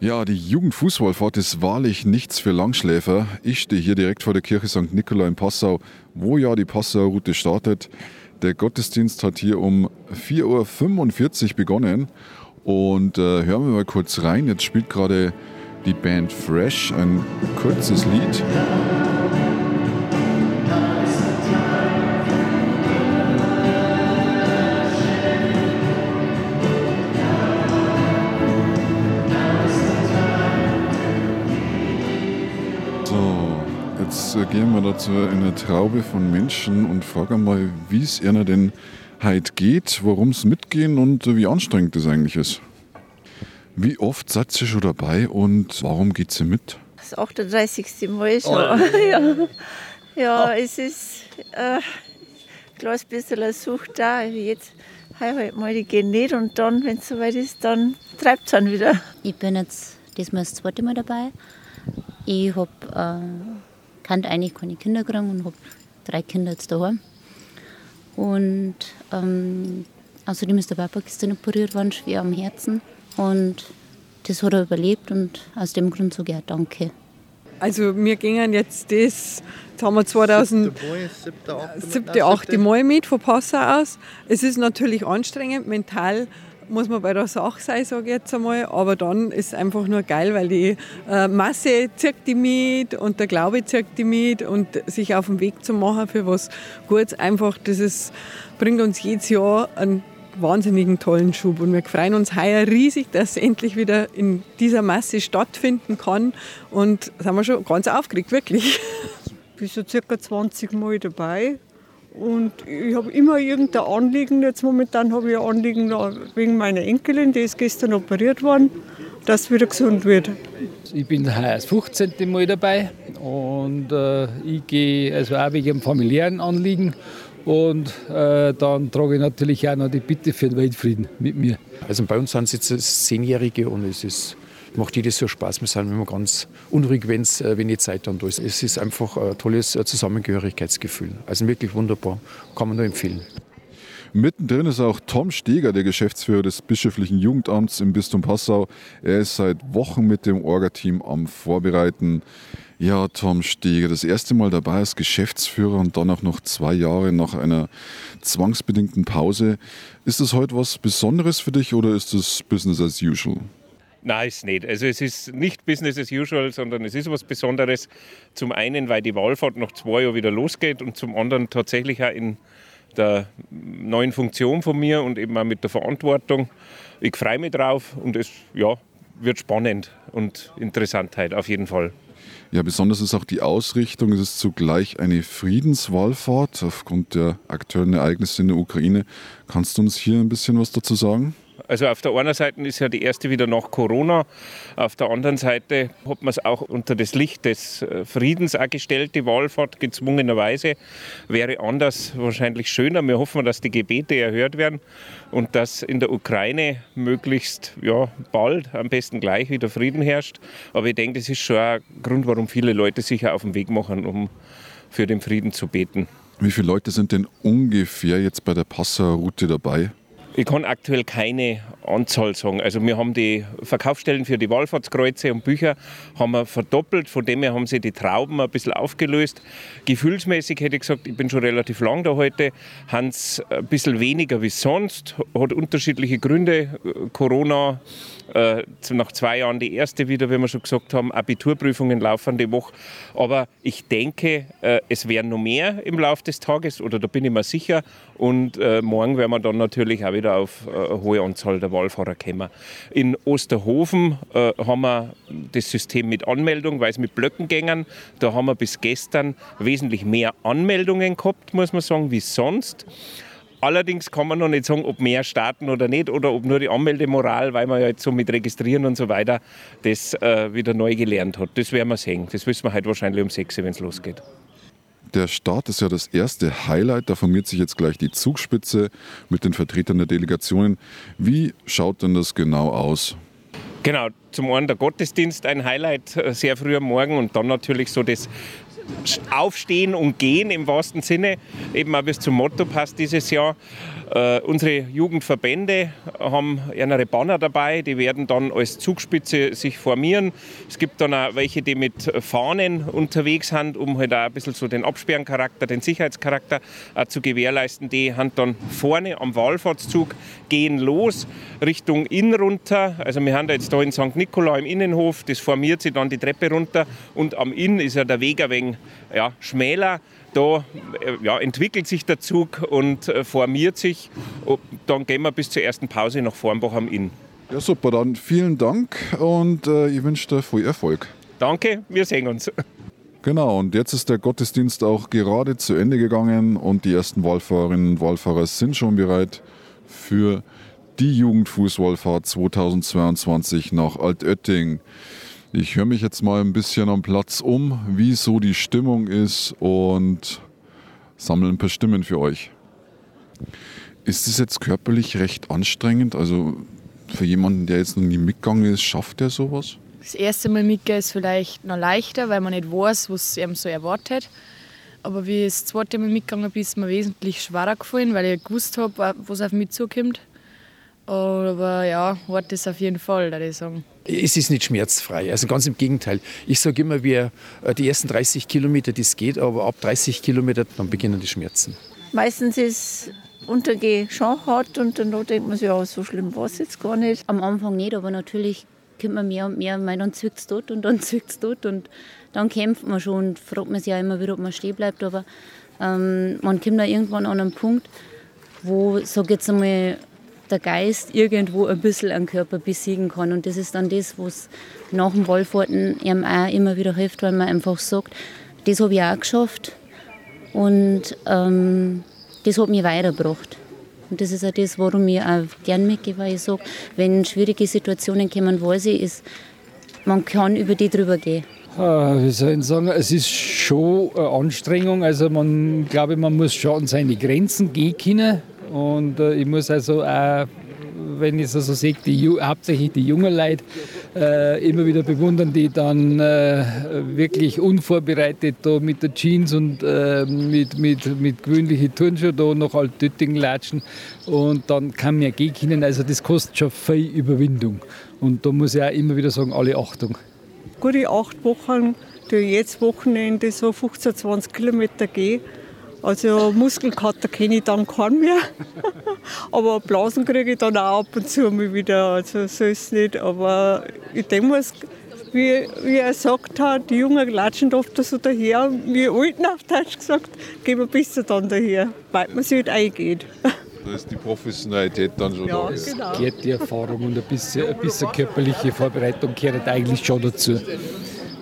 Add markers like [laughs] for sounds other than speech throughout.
Ja, die Jugendfußballfahrt ist wahrlich nichts für Langschläfer. Ich stehe hier direkt vor der Kirche St. Nikola in Passau, wo ja die Passau-Route startet. Der Gottesdienst hat hier um 4.45 Uhr begonnen. Und äh, hören wir mal kurz rein. Jetzt spielt gerade die Band Fresh ein kurzes Lied. Gehen wir dazu in eine Traube von Menschen und fragen mal, wie es ihnen denn heute geht, warum es mitgehen und wie anstrengend das eigentlich ist. Wie oft seid ihr schon dabei und warum geht sie mit? Das 38. Mal schon. Oh. [laughs] ja, ja oh. es ist äh, ein kleines bisschen eine Sucht da. Jetzt halt mal, die gehen nicht und dann, wenn es soweit ist, dann treibt es dann wieder. Ich bin jetzt diesmal das zweite Mal dabei. Ich habe äh, kann eigentlich keine Kinder kriegen und habe drei Kinder jetzt daheim. Und ähm, außerdem ist der Papa gestern operiert worden, schwer am Herzen. Und das hat er überlebt und aus dem Grund sage ich auch Danke. Also wir gingen jetzt das, jetzt haben wir 2007, 8. Mal mit von Passau aus. Es ist natürlich anstrengend, mental muss man bei der Sache sein, sage ich jetzt einmal. Aber dann ist es einfach nur geil, weil die äh, Masse zirkt die mit und der Glaube zirkt die mit und sich auf den Weg zu machen für was Gutes, einfach, das ist, bringt uns jedes Jahr einen wahnsinnigen tollen Schub. Und wir freuen uns heuer riesig, dass es endlich wieder in dieser Masse stattfinden kann. Und sind wir schon ganz aufgeregt, wirklich. Ich bin so circa 20 Mal dabei und ich habe immer irgendein Anliegen. Jetzt momentan habe ich ein Anliegen wegen meiner Enkelin, die ist gestern operiert worden, dass sie wieder gesund wird. Ich bin heuer das 15. Mal dabei und äh, ich gehe also auch wegen einem familiären Anliegen. Und äh, dann trage ich natürlich auch noch die Bitte für den Weltfrieden mit mir. Also bei uns sind es jetzt Zehnjährige und es ist macht jedes Jahr Spaß. Wir sind immer ganz unruhig, wenn's, äh, wenn die Zeit dann da ist. Es ist einfach ein tolles äh, Zusammengehörigkeitsgefühl. Also wirklich wunderbar. Kann man nur empfehlen. Mittendrin ist auch Tom Steger, der Geschäftsführer des bischöflichen Jugendamts im Bistum Passau. Er ist seit Wochen mit dem Orga-Team am Vorbereiten. Ja, Tom Steger, das erste Mal dabei als Geschäftsführer und dann auch noch zwei Jahre nach einer zwangsbedingten Pause. Ist das heute was Besonderes für dich oder ist das Business as usual? Nein, ist nicht. Also es ist nicht Business as usual, sondern es ist was Besonderes. Zum einen, weil die Wahlfahrt nach zwei Jahren wieder losgeht und zum anderen tatsächlich auch in der neuen Funktion von mir und eben auch mit der Verantwortung. Ich freue mich drauf und es ja, wird spannend und Interessantheit auf jeden Fall. Ja, besonders ist auch die Ausrichtung. Es ist zugleich eine Friedenswahlfahrt aufgrund der aktuellen Ereignisse in der Ukraine. Kannst du uns hier ein bisschen was dazu sagen? Also auf der einen Seite ist ja die erste wieder nach Corona, auf der anderen Seite hat man es auch unter das Licht des äh, Friedens auch gestellt, die Wahlfahrt gezwungenerweise. Wäre anders wahrscheinlich schöner. Wir hoffen, dass die Gebete erhört werden und dass in der Ukraine möglichst ja, bald, am besten gleich wieder Frieden herrscht. Aber ich denke, das ist schon ein Grund, warum viele Leute sich auf den Weg machen, um für den Frieden zu beten. Wie viele Leute sind denn ungefähr jetzt bei der Passauer Route dabei? Ich kann aktuell keine Anzahl sagen. Also wir haben die Verkaufsstellen für die Wallfahrtskreuze und Bücher haben wir verdoppelt. Von dem her haben sie die Trauben ein bisschen aufgelöst. Gefühlsmäßig hätte ich gesagt, ich bin schon relativ lang da heute, haben es ein bisschen weniger wie sonst. Hat unterschiedliche Gründe. Corona äh, nach zwei Jahren die erste wieder, wie wir schon gesagt haben. Abiturprüfungen laufen die Woche. Aber ich denke, äh, es werden noch mehr im Laufe des Tages, oder da bin ich mir sicher. Und äh, morgen werden wir dann natürlich auch wieder auf äh, eine hohe Anzahl der Wahlfahrer kommen. In Osterhofen äh, haben wir das System mit Anmeldung, weil es mit Blöcken gängen. Da haben wir bis gestern wesentlich mehr Anmeldungen gehabt, muss man sagen, wie sonst. Allerdings kann man noch nicht sagen, ob mehr starten oder nicht oder ob nur die Anmeldemoral, weil man ja jetzt so mit Registrieren und so weiter das äh, wieder neu gelernt hat. Das werden wir sehen. Das wissen wir heute wahrscheinlich um 6 Uhr, wenn es losgeht. Der Start ist ja das erste Highlight. Da formiert sich jetzt gleich die Zugspitze mit den Vertretern der Delegationen. Wie schaut denn das genau aus? Genau, zum einen der Gottesdienst ein Highlight äh, sehr früh am Morgen und dann natürlich so das Aufstehen und Gehen im wahrsten Sinne, eben auch bis zum Motto passt dieses Jahr. Äh, unsere Jugendverbände haben eine Banner dabei, die werden dann als Zugspitze sich formieren. Es gibt dann auch welche, die mit Fahnen unterwegs sind, um halt auch ein bisschen so den Absperrencharakter, den Sicherheitscharakter äh, zu gewährleisten. Die haben dann vorne am Wallfahrtszug, gehen los Richtung Inn runter. Also wir haben da jetzt da in St. Nikolai im Innenhof, das formiert sich dann die Treppe runter und am Inn ist ja der Weg ein wenig ja, schmäler da äh, ja, entwickelt sich der Zug und äh, formiert sich. Dann gehen wir bis zur ersten Pause nach Vornbach am Inn. Ja, super, dann vielen Dank und äh, ich wünsche dir viel Erfolg. Danke, wir sehen uns. Genau, und jetzt ist der Gottesdienst auch gerade zu Ende gegangen und die ersten Wallfahrerinnen und Wallfahrer sind schon bereit für die Jugendfußwallfahrt 2022 nach Altötting. Ich höre mich jetzt mal ein bisschen am Platz um, wie so die Stimmung ist und sammle ein paar Stimmen für euch. Ist es jetzt körperlich recht anstrengend? Also für jemanden, der jetzt noch nie mitgegangen ist, schafft er sowas? Das erste Mal mitgehen ist vielleicht noch leichter, weil man nicht weiß, was einem so erwartet. Aber wie ich das zweite Mal mitgegangen bin, ist mir wesentlich schwerer gefallen, weil ich gewusst habe, was auf mich zukommt. Aber ja, hart ist auf jeden Fall, würde ich sagen. Es ist nicht schmerzfrei, also ganz im Gegenteil. Ich sage immer, wir, äh, die ersten 30 Kilometer, das geht, aber ab 30 Kilometer, dann beginnen die Schmerzen. Meistens ist Untergehen schon hart und dann denkt man sich, ja, so schlimm war es jetzt gar nicht. Am Anfang nicht, aber natürlich kommt man mehr und mehr, weil dann zwickt es dort und dann [laughs] zwickt es dort und dann kämpft man schon und fragt man sich ja immer wieder, ob man stehen bleibt, aber ähm, man kommt da irgendwann an einen Punkt, wo, sag jetzt einmal, der Geist irgendwo ein bisschen am Körper besiegen kann. Und das ist dann das, was nach dem Wallfahrten ihm auch immer wieder hilft, weil man einfach sagt, das habe ich auch geschafft und ähm, das hat mich weitergebracht. Und das ist auch das, warum ich auch gerne mitgehe, weil ich sage, wenn schwierige Situationen kommen, weiß ich, ist, man kann über die drüber gehen. Ah, wie soll ich sagen, es ist schon eine Anstrengung. Also man glaube, man muss schon an seine Grenzen gehen können. Und äh, ich muss also auch, wenn ich es also sehe, die, hauptsächlich die jungen Leute äh, immer wieder bewundern, die dann äh, wirklich unvorbereitet da mit der Jeans und äh, mit, mit, mit gewöhnlichen Turnschuhen da noch Altötting latschen und dann kann man ja gehen können. Also das kostet schon viel Überwindung. Und da muss ich auch immer wieder sagen, alle Achtung. Gute acht Wochen, die jetzt Wochenende so 15, 20 Kilometer gehe also Muskelkater kenne ich dann keinen mehr. [laughs] aber Blasen kriege ich dann auch ab und zu mal wieder. Also so ist es nicht. Aber ich denke wie, wie er gesagt hat, die Jungen latschen oft so daher. Wir Alten auf Deutsch gesagt, gehen wir besser dann daher, weil man sich halt eingeht. [laughs] Da ist die Professionalität dann schon ja, da. Genau. Gehört die Erfahrung und ein bisschen, ein bisschen körperliche Vorbereitung gehört eigentlich schon dazu.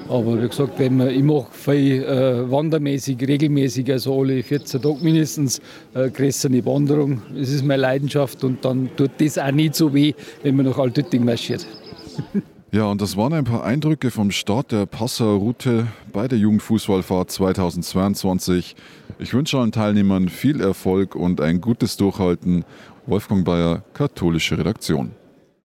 Aber wie gesagt, wenn man, ich mache viel äh, wandermäßig, regelmäßig, also alle 14 Tage mindestens äh, größere Wanderung. Das ist meine Leidenschaft und dann tut das auch nicht so weh, wenn man nach Altötting marschiert. [laughs] Ja, und das waren ein paar Eindrücke vom Start der Passauer Route bei der Jugendfußballfahrt 2022. Ich wünsche allen Teilnehmern viel Erfolg und ein gutes Durchhalten. Wolfgang Bayer, katholische Redaktion.